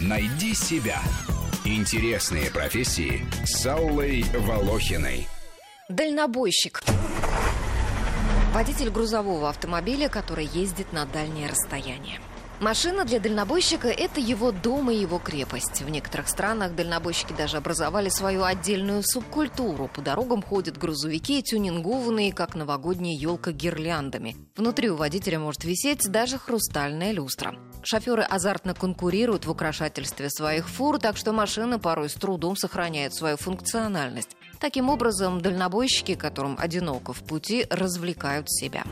Найди себя. Интересные профессии с Аллой Волохиной. Дальнобойщик. Водитель грузового автомобиля, который ездит на дальние расстояния. Машина для дальнобойщика – это его дом и его крепость. В некоторых странах дальнобойщики даже образовали свою отдельную субкультуру. По дорогам ходят грузовики, тюнингованные, как новогодняя елка гирляндами. Внутри у водителя может висеть даже хрустальная люстра. Шоферы азартно конкурируют в украшательстве своих фур, так что машина порой с трудом сохраняет свою функциональность. Таким образом, дальнобойщики, которым одиноко в пути, развлекают себя.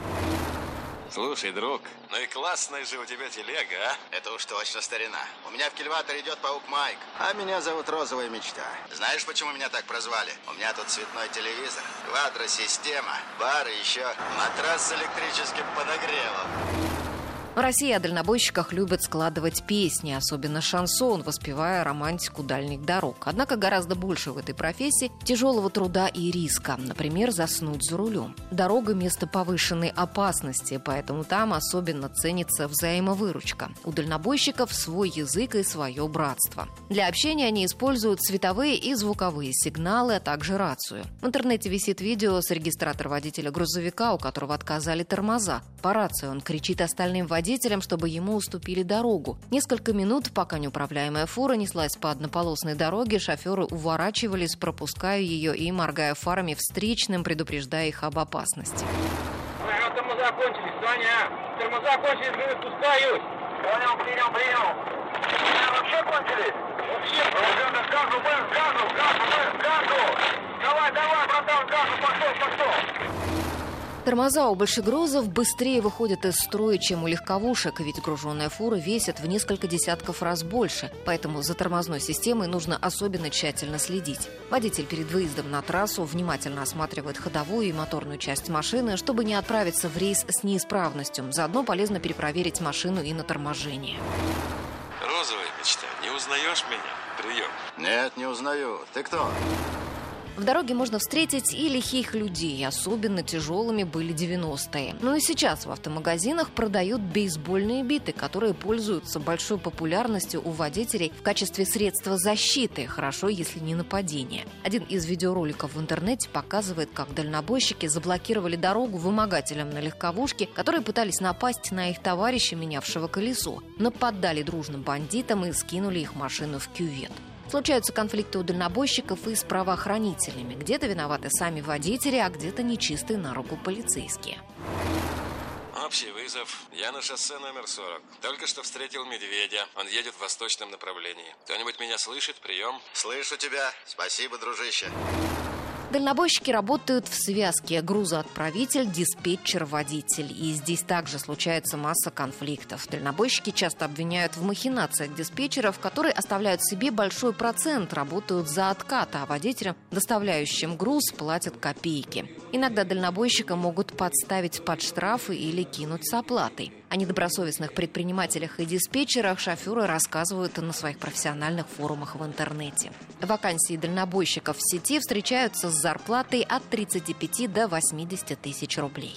Слушай, друг, ну и классная же у тебя телега, а? Это уж точно старина. У меня в кильваторе идет паук Майк, а меня зовут Розовая мечта. Знаешь, почему меня так прозвали? У меня тут цветной телевизор, квадросистема, бар и еще матрас с электрическим подогревом. В России о дальнобойщиках любят складывать песни, особенно шансон, воспевая романтику дальних дорог. Однако гораздо больше в этой профессии тяжелого труда и риска. Например, заснуть за рулем. Дорога – место повышенной опасности, поэтому там особенно ценится взаимовыручка. У дальнобойщиков свой язык и свое братство. Для общения они используют световые и звуковые сигналы, а также рацию. В интернете висит видео с регистратора водителя грузовика, у которого отказали тормоза. По рации он кричит остальным водителям, водителям, чтобы ему уступили дорогу. Несколько минут, пока неуправляемая фура неслась по однополосной дороге, шоферы уворачивались, пропуская ее и моргая фарами встречным, предупреждая их об опасности. Тормоза кончились, Саня! Тормоза кончились, говорю, спускаюсь! Понял, принял, принял! Вообще кончились? Вообще, газу, газу, газу, газу! Давай, давай, братан, газу, пошел, пошел! Тормоза у большегрузов быстрее выходят из строя, чем у легковушек, ведь груженная фура весит в несколько десятков раз больше, поэтому за тормозной системой нужно особенно тщательно следить. Водитель перед выездом на трассу внимательно осматривает ходовую и моторную часть машины, чтобы не отправиться в рейс с неисправностью. Заодно полезно перепроверить машину и на торможение. Розовая мечта, не узнаешь меня? Прием. Нет, не узнаю. Ты кто? В дороге можно встретить и лихих людей, особенно тяжелыми были 90-е. Но и сейчас в автомагазинах продают бейсбольные биты, которые пользуются большой популярностью у водителей в качестве средства защиты, хорошо, если не нападения. Один из видеороликов в интернете показывает, как дальнобойщики заблокировали дорогу вымогателям на легковушке, которые пытались напасть на их товарища, менявшего колесо. Нападали дружным бандитам и скинули их машину в кювет. Случаются конфликты у дальнобойщиков и с правоохранителями. Где-то виноваты сами водители, а где-то нечистые на руку полицейские. Общий вызов. Я на шоссе номер 40. Только что встретил медведя. Он едет в восточном направлении. Кто-нибудь меня слышит? Прием. Слышу тебя. Спасибо, дружище. Дальнобойщики работают в связке грузоотправитель, диспетчер, водитель. И здесь также случается масса конфликтов. Дальнобойщики часто обвиняют в махинациях диспетчеров, которые оставляют себе большой процент, работают за откат, а водителям, доставляющим груз, платят копейки. Иногда дальнобойщика могут подставить под штрафы или кинуть с оплатой. О недобросовестных предпринимателях и диспетчерах шоферы рассказывают на своих профессиональных форумах в интернете. Вакансии дальнобойщиков в сети встречаются с зарплатой от 35 до 80 тысяч рублей.